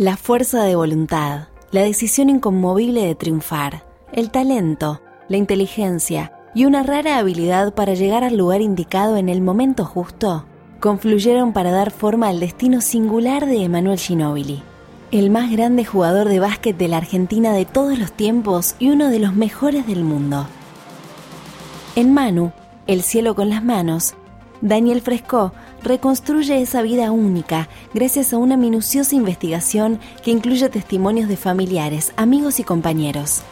La fuerza de voluntad, la decisión inconmovible de triunfar, el talento, la inteligencia y una rara habilidad para llegar al lugar indicado en el momento justo confluyeron para dar forma al destino singular de Emanuel Ginóbili, el más grande jugador de básquet de la Argentina de todos los tiempos y uno de los mejores del mundo. En Manu, El cielo con las manos, Daniel Fresco reconstruye esa vida única gracias a una minuciosa investigación que incluye testimonios de familiares, amigos y compañeros.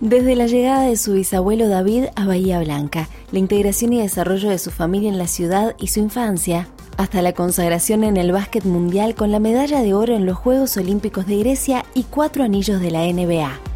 Desde la llegada de su bisabuelo David a Bahía Blanca, la integración y desarrollo de su familia en la ciudad y su infancia, hasta la consagración en el básquet mundial con la medalla de oro en los Juegos Olímpicos de Grecia y cuatro anillos de la NBA.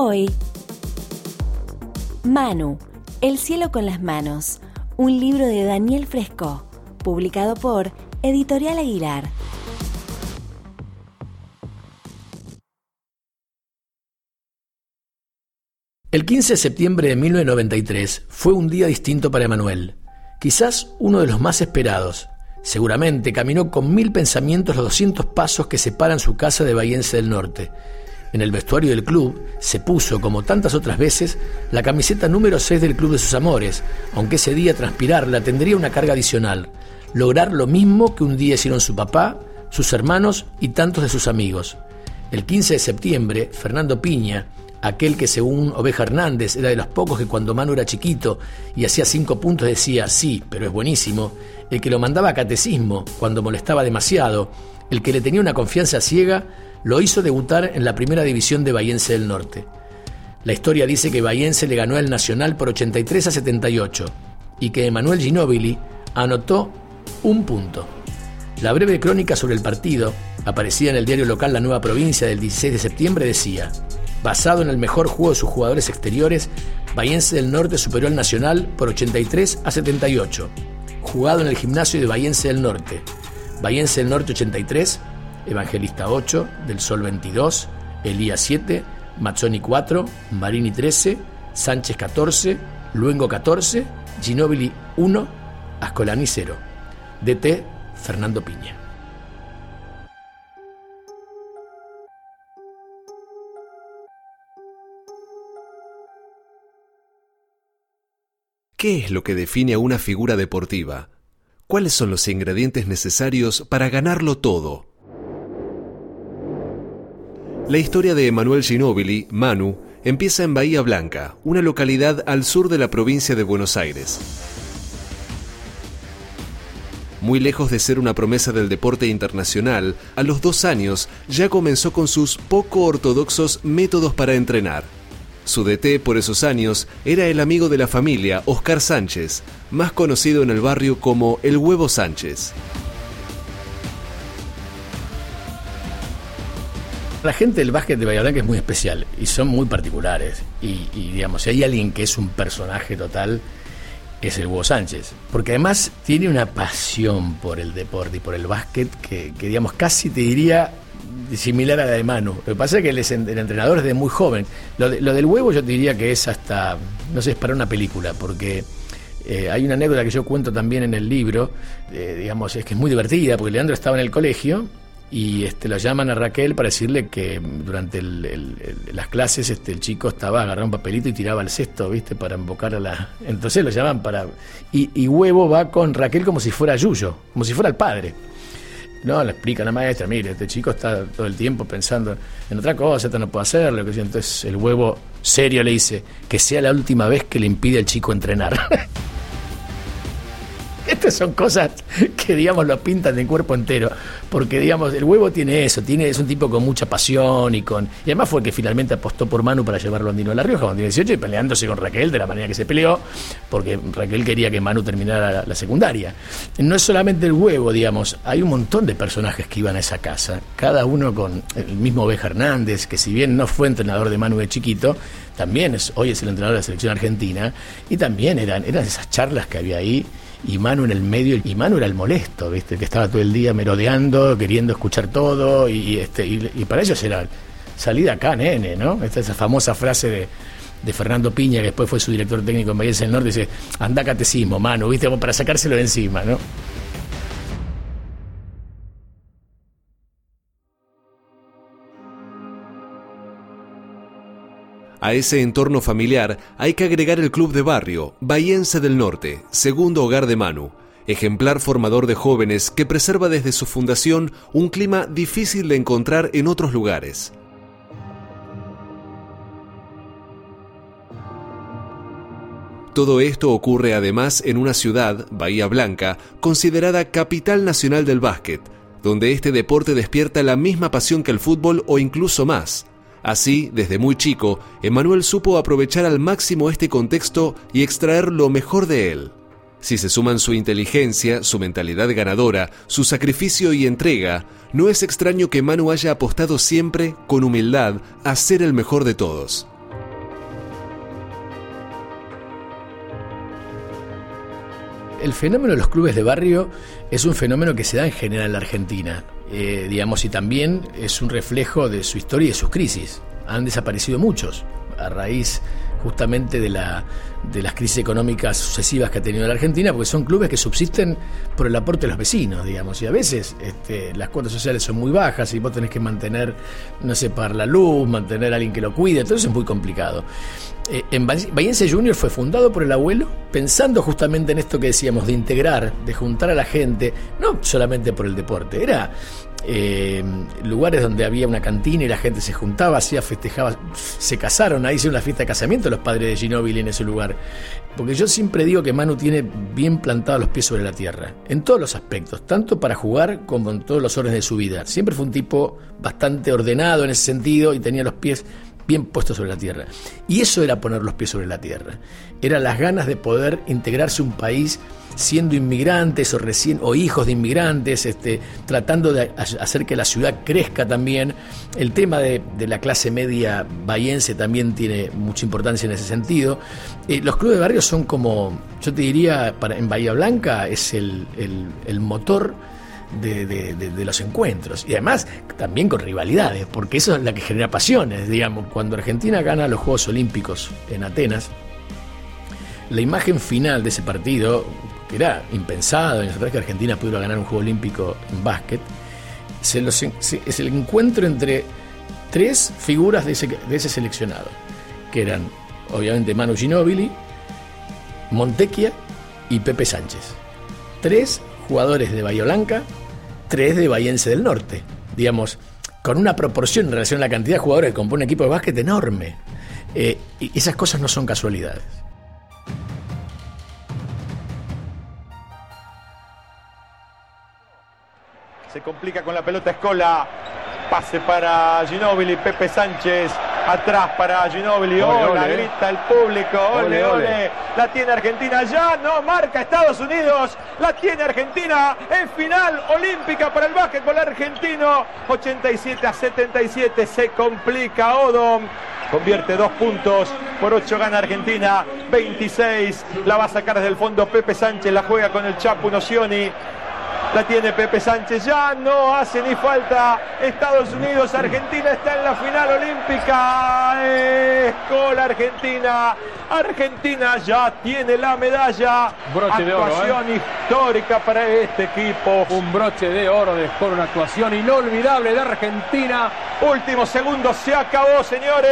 Hoy, Manu, El cielo con las manos, un libro de Daniel Fresco, publicado por Editorial Aguilar. El 15 de septiembre de 1993 fue un día distinto para Emanuel, quizás uno de los más esperados. Seguramente caminó con mil pensamientos los 200 pasos que separan su casa de Bahiense del Norte en el vestuario del club se puso, como tantas otras veces, la camiseta número 6 del Club de sus Amores, aunque ese día transpirarla tendría una carga adicional, lograr lo mismo que un día hicieron su papá, sus hermanos y tantos de sus amigos. El 15 de septiembre, Fernando Piña, aquel que según Oveja Hernández era de los pocos que cuando Manu era chiquito y hacía cinco puntos decía sí, pero es buenísimo, el que lo mandaba a catecismo cuando molestaba demasiado, el que le tenía una confianza ciega, lo hizo debutar en la primera división de Bahiense del Norte. La historia dice que Bahiense le ganó al Nacional por 83 a 78 y que Emanuel Ginóbili anotó un punto. La breve crónica sobre el partido, aparecida en el diario local La Nueva Provincia del 16 de septiembre, decía, basado en el mejor juego de sus jugadores exteriores, Bahiense del Norte superó al Nacional por 83 a 78, jugado en el gimnasio de Bahiense del Norte. Bahiense del Norte 83, Evangelista 8, Del Sol 22, Elías 7, Mazzoni 4, Marini 13, Sánchez 14, Luengo 14, Ginóbili 1, Ascolani 0. DT Fernando Piña. ¿Qué es lo que define a una figura deportiva? ¿Cuáles son los ingredientes necesarios para ganarlo todo? La historia de Emanuel Ginóbili, Manu, empieza en Bahía Blanca, una localidad al sur de la provincia de Buenos Aires. Muy lejos de ser una promesa del deporte internacional, a los dos años ya comenzó con sus poco ortodoxos métodos para entrenar. Su DT por esos años era el amigo de la familia, Oscar Sánchez, más conocido en el barrio como el Huevo Sánchez. La gente del básquet de Bahía Blanca es muy especial y son muy particulares. Y, digamos, si hay alguien que es un personaje total, es el Hugo Sánchez. Porque además tiene una pasión por el deporte y por el básquet que, digamos, casi te diría similar a la de Manu. Lo que pasa es que es el entrenador desde muy joven. Lo, del huevo yo te diría que es hasta, no sé, es para una película, porque eh, hay una anécdota que yo cuento también en el libro, eh, digamos, es que es muy divertida, porque Leandro estaba en el colegio y este, lo llaman a Raquel para decirle que durante las clases este, el chico estaba agarrando un papelito y tiraba el cesto, ¿viste? Para invocar a la... Entonces lo llaman para... Y, Huevo va con Raquel como si fuera Yuyo, como si fuera el padre. No, le explica la maestra, mire, este chico está todo el tiempo pensando en otra cosa, esto no puede hacerlo. Entonces el Huevo serio le dice que sea la última vez que le impide al chico entrenar. Son cosas que, digamos, lo pintan de cuerpo entero. Porque, digamos, el huevo tiene eso, tiene, es un tipo con mucha pasión y con. Y además fue que finalmente apostó por Manu para llevarlo a Andino de la Rioja cuando tiene 18 y peleándose con Raquel de la manera que se peleó, porque Raquel quería que Manu terminara la, secundaria. No es solamente el huevo, digamos, hay un montón de personajes que iban a esa casa, cada uno con el mismo Beja Hernández, que si bien no fue entrenador de Manu de chiquito, también es, hoy es el entrenador de la selección argentina, y también eran, eran esas charlas que había ahí, y Manu en el medio, y Manu era el molesto, ¿viste? que estaba todo el día merodeando, queriendo escuchar todo, y, este, y, para ellos era salida acá, nene, ¿no? Esta esa famosa frase de, de Fernando Piña, que después fue su director técnico en Bahía del Norte, dice, anda catecismo, Manu, ¿viste? Para sacárselo de encima, ¿no? A ese entorno familiar hay que agregar el club de barrio, Bahiense del Norte, segundo hogar de Manu, ejemplar formador de jóvenes que preserva desde su fundación un clima difícil de encontrar en otros lugares. Todo esto ocurre además en una ciudad, Bahía Blanca, considerada capital nacional del básquet, donde este deporte despierta la misma pasión que el fútbol o incluso más. Así, desde muy chico, Emanuel supo aprovechar al máximo este contexto y extraer lo mejor de él. Si se suman su inteligencia, su mentalidad ganadora, su sacrificio y entrega, no es extraño que Manu haya apostado siempre, con humildad, a ser el mejor de todos. El fenómeno de los clubes de barrio es un fenómeno que se da en general en la Argentina. Eh, digamos, y también es un reflejo de su historia y de sus crisis. Han desaparecido muchos a raíz justamente de, la, de las crisis económicas sucesivas que ha tenido la Argentina, porque son clubes que subsisten por el aporte de los vecinos, digamos, y a veces este, las cuotas sociales son muy bajas y vos tenés que mantener, no sé, para la luz, mantener a alguien que lo cuide, eso es muy complicado. Eh, en Bahiense Junior fue fundado por el abuelo, pensando justamente en esto que decíamos, de integrar, de juntar a la gente, no solamente por el deporte, era eh, lugares donde había una cantina y la gente se juntaba, hacía, festejaba, se casaron, ahí hizo una fiesta de casamiento los padres de Ginóbili en ese lugar. Porque yo siempre digo que Manu tiene bien plantados los pies sobre la tierra, en todos los aspectos, tanto para jugar como en todos los órdenes de su vida. Siempre fue un tipo bastante ordenado en ese sentido y tenía los pies bien puestos sobre la tierra. Y eso era poner los pies sobre la tierra. Era las ganas de poder integrarse un país siendo inmigrantes o recién o hijos de inmigrantes, este, tratando de hacer que la ciudad crezca también. El tema de, la clase media bahiense también tiene mucha importancia en ese sentido. Eh, los clubes de barrio son como, yo te diría, para, en Bahía Blanca es el, el motor de, los encuentros. Y además también con rivalidades, porque eso es la que genera pasiones, digamos. Cuando Argentina gana los Juegos Olímpicos en Atenas, la imagen final de ese partido, que era impensado, en que Argentina pudiera ganar un Juego Olímpico en básquet, es el encuentro entre tres figuras de ese, de ese seleccionado, que eran obviamente Manu Ginóbili, Montequia y Pepe Sánchez. Tres jugadores de Bahía Blanca, tres de Bahiense del Norte. Digamos, con una proporción en relación a la cantidad de jugadores que compone un equipo de básquet enorme. Eh, y esas cosas no son casualidades. Se complica con la pelota Escola. Pase para Ginóbili, Pepe Sánchez Atrás para Ginóbili. Hola, grita el público. Ole, ole, La tiene Argentina ya. No marca Estados Unidos. La tiene Argentina en final olímpica para el básquetbol argentino. 87 a 77. Se complica Odom. Convierte dos puntos. Por ocho gana Argentina. 26. La va a sacar desde el fondo Pepe Sánchez. La juega con el Chapu Nocioni. La tiene Pepe Sánchez, ya no hace ni falta. Estados Unidos, Argentina está en la final olímpica. Escola Argentina. Argentina ya tiene la medalla. Broche de oro, ¿eh? histórica para este equipo. Un broche de oro de Escola, una actuación inolvidable de Argentina. Último segundo, se acabó, señores.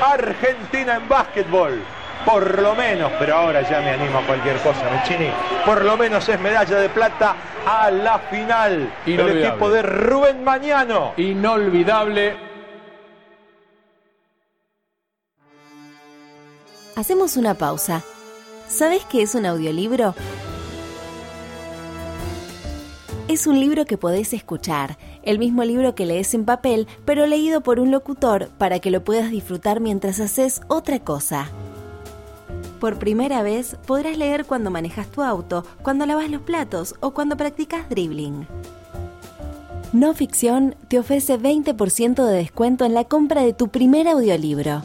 Argentina en básquetbol por lo menos, pero ahora ya me animo a cualquier cosa, Mechini, por lo menos es medalla de plata a la final del equipo de Rubén Mañano. Inolvidable. Hacemos una pausa. ¿Sabes qué es un audiolibro? Es un libro que podés escuchar, el mismo libro que lees en papel, pero leído por un locutor para que lo puedas disfrutar mientras haces otra cosa. Por primera vez podrás leer cuando manejas tu auto, cuando lavas los platos o cuando practicas dribbling. No Ficción te ofrece 20% de descuento en la compra de tu primer audiolibro.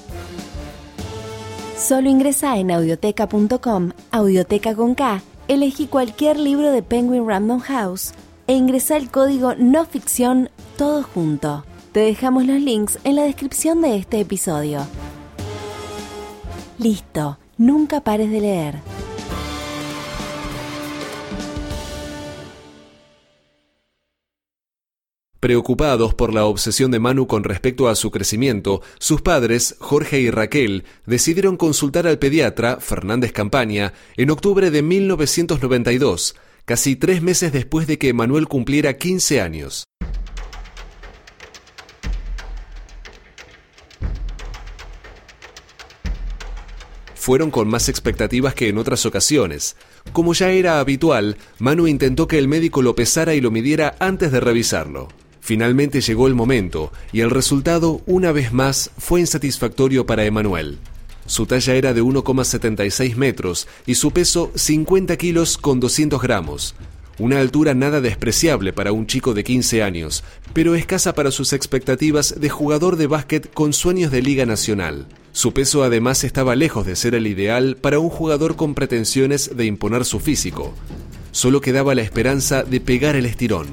Solo ingresa en audioteca.com, audioteca con K, elegí cualquier libro de Penguin Random House e ingresa el código no ficción todo junto. Te dejamos los links en la descripción de este episodio. Listo, nunca pares de leer. Preocupados por la obsesión de Manu con respecto a su crecimiento, sus padres, Jorge y Raquel, decidieron consultar al pediatra, Fernández Campaña, en octubre de 1992, casi tres meses después de que Manuel cumpliera 15 años. Fueron con más expectativas que en otras ocasiones. Como ya era habitual, Manu intentó que el médico lo pesara y lo midiera antes de revisarlo. Finalmente llegó el momento y el resultado, una vez más, fue insatisfactorio para Emanuel. Su talla era de 1,76 metros y su peso 50 kilos con 200 gramos. Una altura nada despreciable para un chico de 15 años, pero escasa para sus expectativas de jugador de básquet con sueños de Liga Nacional. Su peso además estaba lejos de ser el ideal para un jugador con pretensiones de imponer su físico. Solo quedaba la esperanza de pegar el estirón.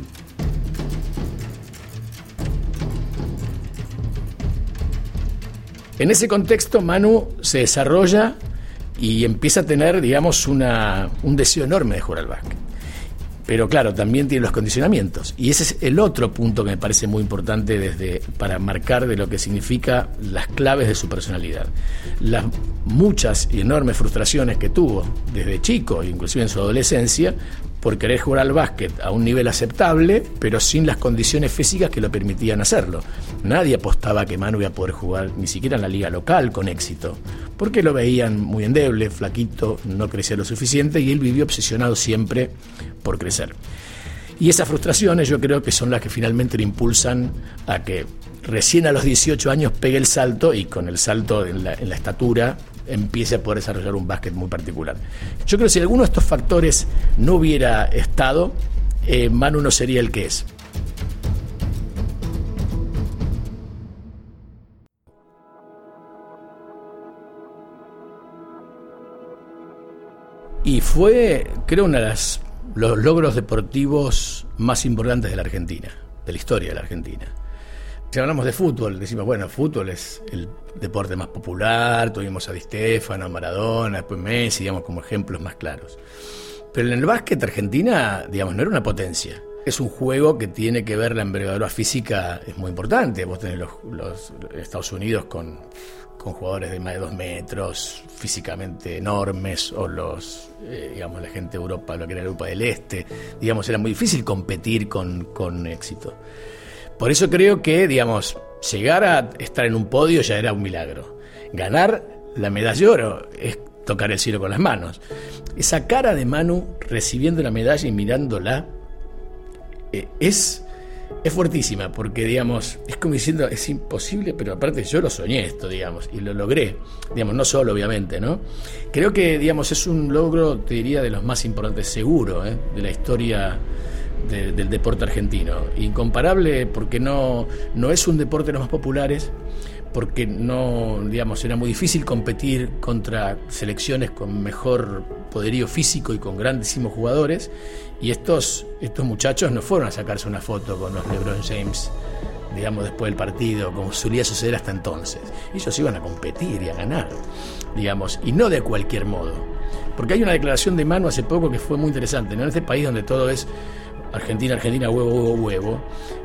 En ese contexto, Manu se desarrolla y empieza a tener, digamos, un deseo enorme de jugar al básquet. Pero claro, también tiene los condicionamientos. Y ese es el otro punto que me parece muy importante desde, para marcar de lo que significa las claves de su personalidad. Las muchas y enormes frustraciones que tuvo desde chico, inclusive en su adolescencia, por querer jugar al básquet a un nivel aceptable, pero sin las condiciones físicas que lo permitían hacerlo. Nadie apostaba que Manu iba a poder jugar ni siquiera en la liga local con éxito, porque lo veían muy endeble, flaquito, no crecía lo suficiente y él vivió obsesionado siempre por crecer. Y esas frustraciones yo creo que son las que finalmente le impulsan a que recién a los 18 años pegue el salto y con el salto en la, estatura empiece a poder desarrollar un básquet muy particular. Yo creo que si alguno de estos factores no hubiera estado, eh, Manu no sería el que es. Y fue, creo, uno de los logros deportivos más importantes de la Argentina, de la historia de la Argentina. Si hablamos de fútbol, decimos, bueno, fútbol es el deporte más popular, tuvimos a Di Stefano, a Maradona, después Messi, digamos, como ejemplos más claros. Pero en el básquet Argentina, digamos, no era una potencia. Es un juego que tiene que ver la envergadura física, es muy importante. Vos tenés los, Estados Unidos con, con, jugadores de más de dos metros, físicamente enormes, o los, eh, digamos, la gente de Europa, lo que era Europa del Este. Digamos, era muy difícil competir con, con éxito. Por eso creo que, digamos, llegar a estar en un podio ya era un milagro. Ganar la medalla de oro es tocar el cielo con las manos. Esa cara de Manu recibiendo la medalla y mirándola eh, es, es fuertísima, porque, digamos, es como diciendo, es imposible, pero aparte yo lo soñé esto, digamos, y lo logré. Digamos, no solo, obviamente, ¿no? Creo que, digamos, es un logro, diría, de los más importantes, seguro, ¿eh? de la historia del deporte argentino. Incomparable porque no, no es un deporte de los más populares, porque no, digamos, era muy difícil competir contra selecciones con mejor poderío físico y con grandísimos jugadores. Y estos, estos muchachos no fueron a sacarse una foto con los LeBron James, digamos, después del partido, como solía suceder hasta entonces. Ellos iban a competir y a ganar, digamos, y no de cualquier modo. Porque hay una declaración de mano hace poco que fue muy interesante, ¿no? En este país donde todo es Argentina, Argentina, huevo, huevo, huevo.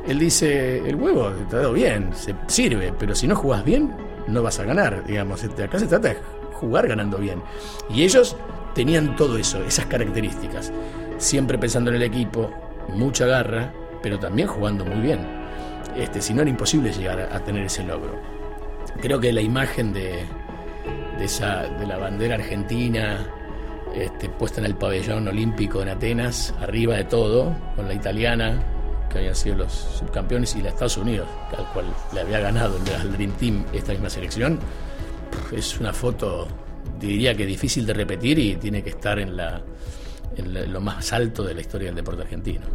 Él dice, el huevo te ha dado bien, se sirve, pero si no jugás bien, no vas a ganar, digamos. Este, acá se trata de jugar ganando bien. Y ellos tenían todo eso, esas características. Siempre pensando en el equipo, mucha garra, pero también jugando muy bien. Este, si no era imposible llegar a, tener ese logro. Creo que la imagen de, de, la bandera argentina este, puesta en el pabellón olímpico en Atenas, arriba de todo, con la italiana, que habían sido los subcampeones, y la Estados Unidos, al cual le había ganado el Dream Team esta misma selección. Es una foto, diría que difícil de repetir y tiene que estar en, lo más alto de la historia del deporte argentino.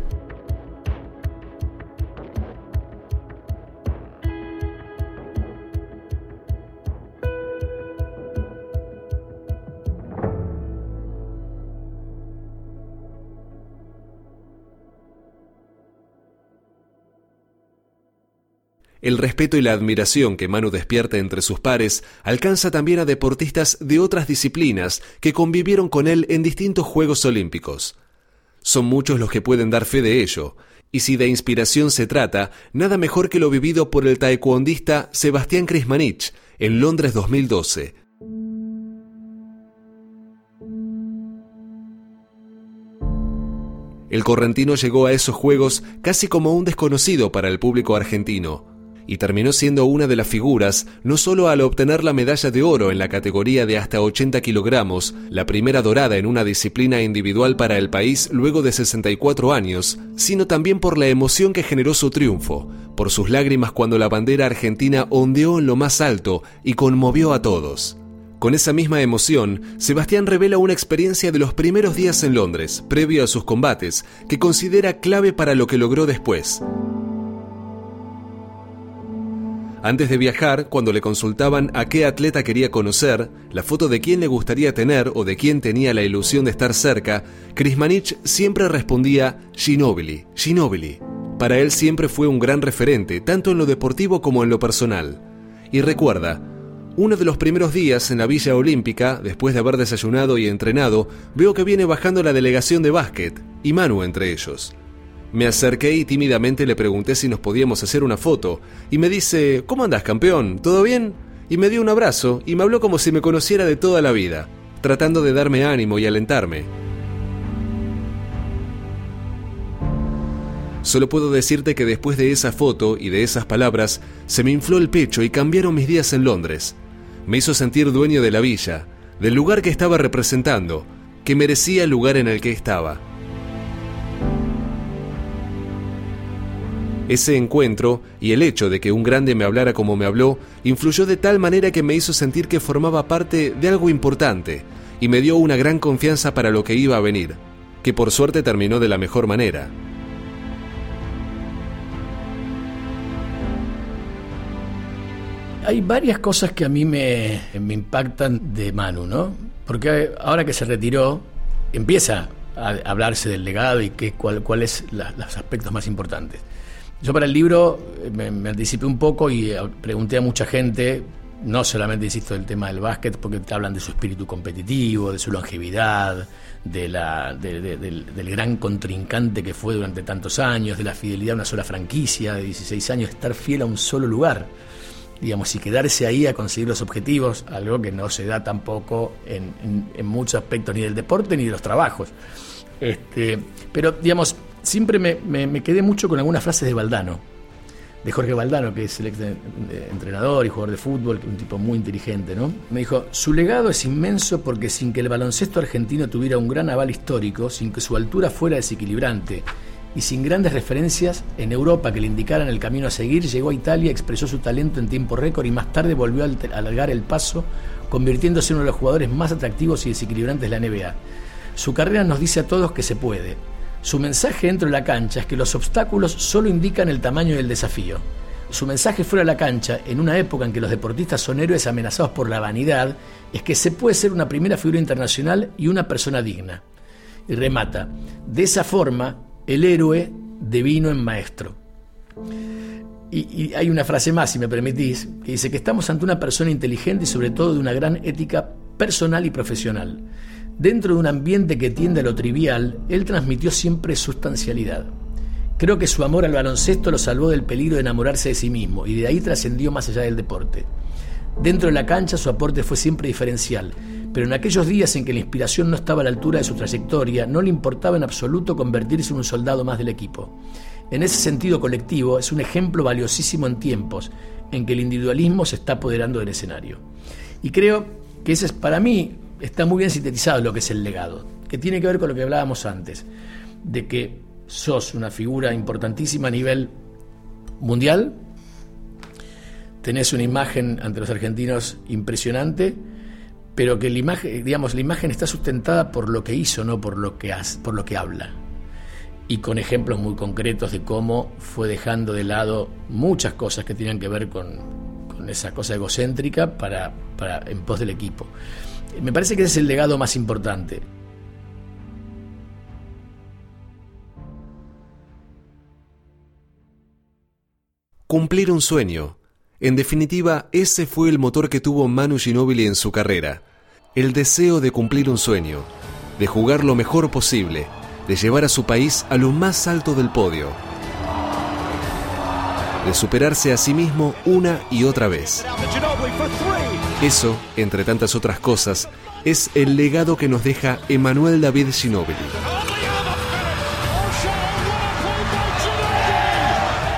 El respeto y la admiración que Manu despierta entre sus pares alcanza también a deportistas de otras disciplinas que convivieron con él en distintos Juegos Olímpicos. Son muchos los que pueden dar fe de ello, y si de inspiración se trata, nada mejor que lo vivido por el taekwondista Sebastián Krismanich en Londres 2012. El correntino llegó a esos Juegos casi como un desconocido para el público argentino y terminó siendo una de las figuras no solo al obtener la medalla de oro en la categoría de hasta 80 kilogramos, la primera dorada en una disciplina individual para el país luego de 64 años, sino también por la emoción que generó su triunfo, por sus lágrimas cuando la bandera argentina ondeó en lo más alto y conmovió a todos. Con esa misma emoción, Sebastián revela una experiencia de los primeros días en Londres, previo a sus combates, que considera clave para lo que logró después. Antes de viajar, cuando le consultaban a qué atleta quería conocer, la foto de quién le gustaría tener o de quién tenía la ilusión de estar cerca, Krismanich siempre respondía Ginobili, Ginobili. Para él siempre fue un gran referente, tanto en lo deportivo como en lo personal. Y recuerda, uno de los primeros días en la Villa Olímpica, después de haber desayunado y entrenado, veo que viene bajando la delegación de básquet, y Manu entre ellos. Me acerqué y tímidamente le pregunté si nos podíamos hacer una foto, y me dice, ¿Cómo andas, campeón? ¿Todo bien? Y me dio un abrazo y me habló como si me conociera de toda la vida, tratando de darme ánimo y alentarme. Solo puedo decirte que después de esa foto y de esas palabras, se me infló el pecho y cambiaron mis días en Londres. Me hizo sentir dueño de la villa, del lugar que estaba representando, que merecía el lugar en el que estaba. Ese encuentro y el hecho de que un grande me hablara como me habló influyó de tal manera que me hizo sentir que formaba parte de algo importante y me dio una gran confianza para lo que iba a venir, que por suerte terminó de la mejor manera. Hay varias cosas que a mí me, impactan de Manu, ¿no? Porque ahora que se retiró, empieza a hablarse del legado y qué, cuál, cuáles los aspectos más importantes. Yo para el libro eh, me, anticipé un poco y eh, pregunté a mucha gente, no solamente, insisto, del tema del básquet, porque te hablan de su espíritu competitivo, de su longevidad, de la, del, gran contrincante que fue durante tantos años, de la fidelidad a una sola franquicia, de 16 años, estar fiel a un solo lugar, digamos, y quedarse ahí a conseguir los objetivos, algo que no se da tampoco en, en muchos aspectos ni del deporte ni de los trabajos. Este, pero, digamos, siempre me, quedé mucho con algunas frases de Valdano, de Jorge Valdano, que es el ex entrenador y jugador de fútbol, un tipo muy inteligente, ¿no? Me dijo, su legado es inmenso porque sin que el baloncesto argentino tuviera un gran aval histórico, sin que su altura fuera desequilibrante y sin grandes referencias en Europa que le indicaran el camino a seguir, llegó a Italia, expresó su talento en tiempo récord y más tarde volvió a alargar el paso, convirtiéndose en uno de los jugadores más atractivos y desequilibrantes de la NBA. Su carrera nos dice a todos que se puede, su mensaje dentro de la cancha es que los obstáculos solo indican el tamaño del desafío. Su mensaje fuera de la cancha, en una época en que los deportistas son héroes amenazados por la vanidad, es que se puede ser una primera figura internacional y una persona digna. Y remata, de esa forma, el héroe devino en maestro. Y, y, hay una frase más, si me permitís, que dice que estamos ante una persona inteligente y sobre todo de una gran ética personal y profesional. Dentro de un ambiente que tiende a lo trivial, él transmitió siempre sustancialidad. Creo que su amor al baloncesto lo salvó del peligro de enamorarse de sí mismo y de ahí trascendió más allá del deporte. Dentro de la cancha su aporte fue siempre diferencial, pero en aquellos días en que la inspiración no estaba a la altura de su trayectoria, no le importaba en absoluto convertirse en un soldado más del equipo. En ese sentido colectivo es un ejemplo valiosísimo en tiempos en que el individualismo se está apoderando del escenario. Y creo que ese es para mí está muy bien sintetizado lo que es el legado, que tiene que ver con lo que hablábamos antes, de que sos una figura importantísima a nivel mundial, tenés una imagen ante los argentinos impresionante, pero que la imagen, digamos, la imagen está sustentada por lo que hizo, no por lo que hace, por lo que habla. Y con ejemplos muy concretos de cómo fue dejando de lado muchas cosas que tenían que ver con, esa cosa egocéntrica para, para, en pos del equipo. Me parece que ese es el legado más importante. Cumplir un sueño. En definitiva, ese fue el motor que tuvo Manu Ginóbili en su carrera. El deseo de cumplir un sueño, de jugar lo mejor posible, de llevar a su país a lo más alto del podio, de superarse a sí mismo una y otra vez. Eso, entre tantas otras cosas, es el legado que nos deja Emanuel David Ginóbili.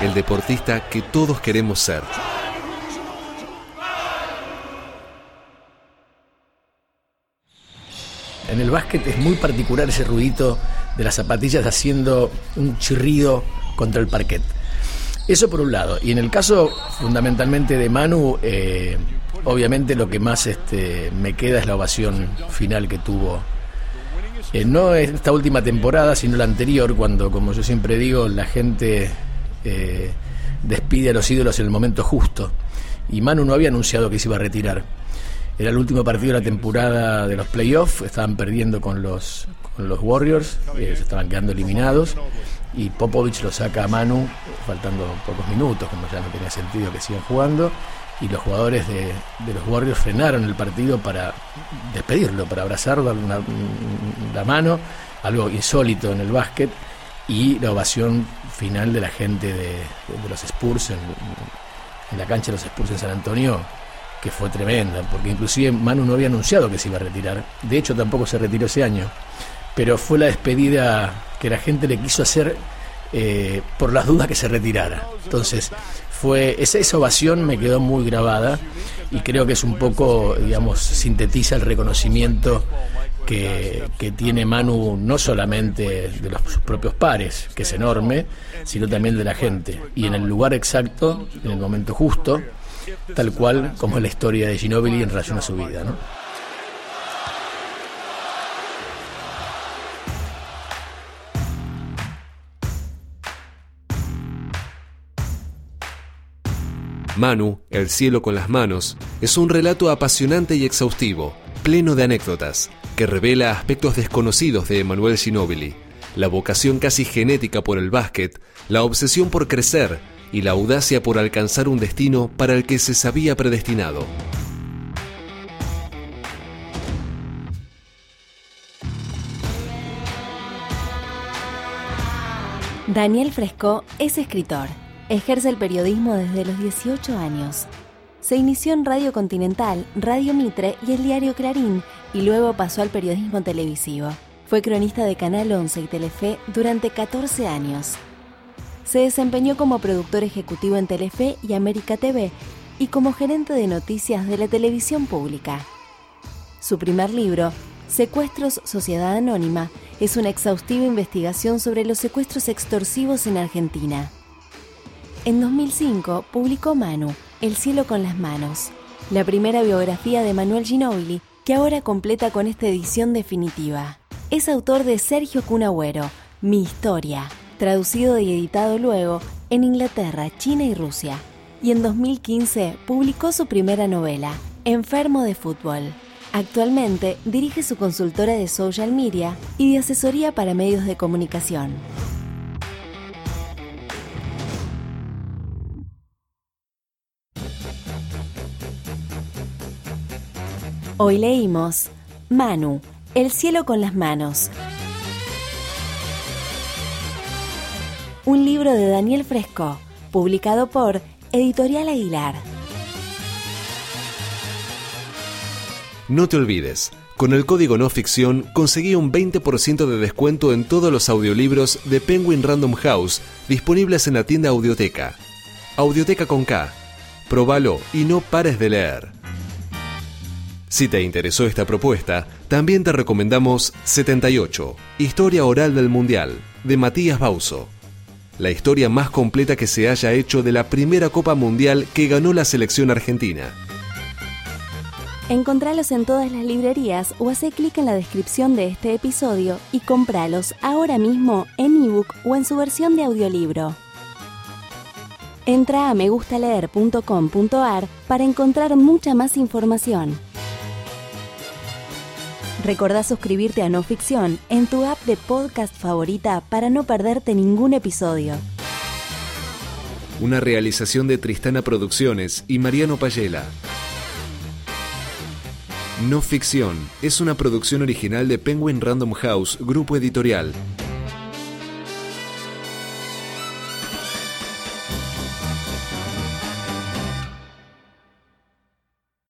el deportista que todos queremos ser. En el básquet es muy particular ese ruidito de las zapatillas haciendo un chirrido contra el parquet. Eso por un lado. Y en el caso fundamentalmente de Manu, eh, obviamente lo que más este, me queda es la ovación final que tuvo. Eh, no esta última temporada, sino la anterior, cuando, como yo siempre digo, la gente eh, despide a los ídolos en el momento justo. Y Manu no había anunciado que se iba a retirar. Era el último partido de la temporada de los playoffs, estaban perdiendo con los, con los Warriors, eh, se estaban quedando eliminados. Y Popovich lo saca a Manu, faltando pocos minutos, como ya no tenía sentido que sigan jugando. Y los jugadores de, los Warriors frenaron el partido para despedirlo, para abrazarlo, darle la mano, algo insólito en el básquet y la ovación final de la gente de, los Spurs en, la cancha de los Spurs en San Antonio, que fue tremenda, porque inclusive Manu no había anunciado que se iba a retirar, de hecho tampoco se retiró ese año, pero fue la despedida que la gente le quiso hacer eh, por las dudas que se retirara. Entonces, fue esa, esa ovación me quedó muy grabada y creo que es un poco, digamos, sintetiza el reconocimiento que, tiene Manu no solamente de los, sus propios pares, que es enorme, sino también de la gente. Y en el lugar exacto, en el momento justo, tal cual como es la historia de Ginobili en relación a su vida. ¿no? Manu, El cielo con las manos, es un relato apasionante y exhaustivo, pleno de anécdotas, que revela aspectos desconocidos de Emanuel Ginóbili, la vocación casi genética por el básquet, la obsesión por crecer y la audacia por alcanzar un destino para el que se sabía predestinado. Daniel Fresco es escritor. Ejerce el periodismo desde los 18 años. Se inició en Radio Continental, Radio Mitre y el diario Clarín y luego pasó al periodismo televisivo. Fue cronista de Canal 11 y Telefe durante 14 años. Se desempeñó como productor ejecutivo en Telefe y América TV y como gerente de noticias de la televisión pública. Su primer libro, Secuestros Sociedad Anónima, es una exhaustiva investigación sobre los secuestros extorsivos en Argentina. En 2005 publicó Manu, El cielo con las manos, la primera biografía de Manuel Ginóbili que ahora completa con esta edición definitiva. Es autor de Sergio Cunagüero, Mi Historia, traducido y editado luego en Inglaterra, China y Rusia. Y en 2015 publicó su primera novela, Enfermo de Fútbol. Actualmente dirige su consultora de social media y de asesoría para medios de comunicación. Hoy leímos Manu, El cielo con las manos. Un libro de Daniel Fresco, publicado por Editorial Aguilar. No te olvides, con el código no ficción conseguí un 20% de descuento en todos los audiolibros de Penguin Random House disponibles en la tienda Audioteca. Audioteca con K. Próbalo y no pares de leer. Si te interesó esta propuesta, también te recomendamos 78, Historia Oral del Mundial, de Matías Bauso. La historia más completa que se haya hecho de la primera Copa Mundial que ganó la selección argentina. Encontralos en todas las librerías o hace clic en la descripción de este episodio y cómpralos ahora mismo en ebook o en su versión de audiolibro. Entra a megustaleer.com.ar para encontrar mucha más información. Recordá suscribirte a No Ficción en tu app de podcast favorita para no perderte ningún episodio. Una realización de Tristana Producciones y Mariano Payela. No Ficción es una producción original de Penguin Random House, grupo editorial.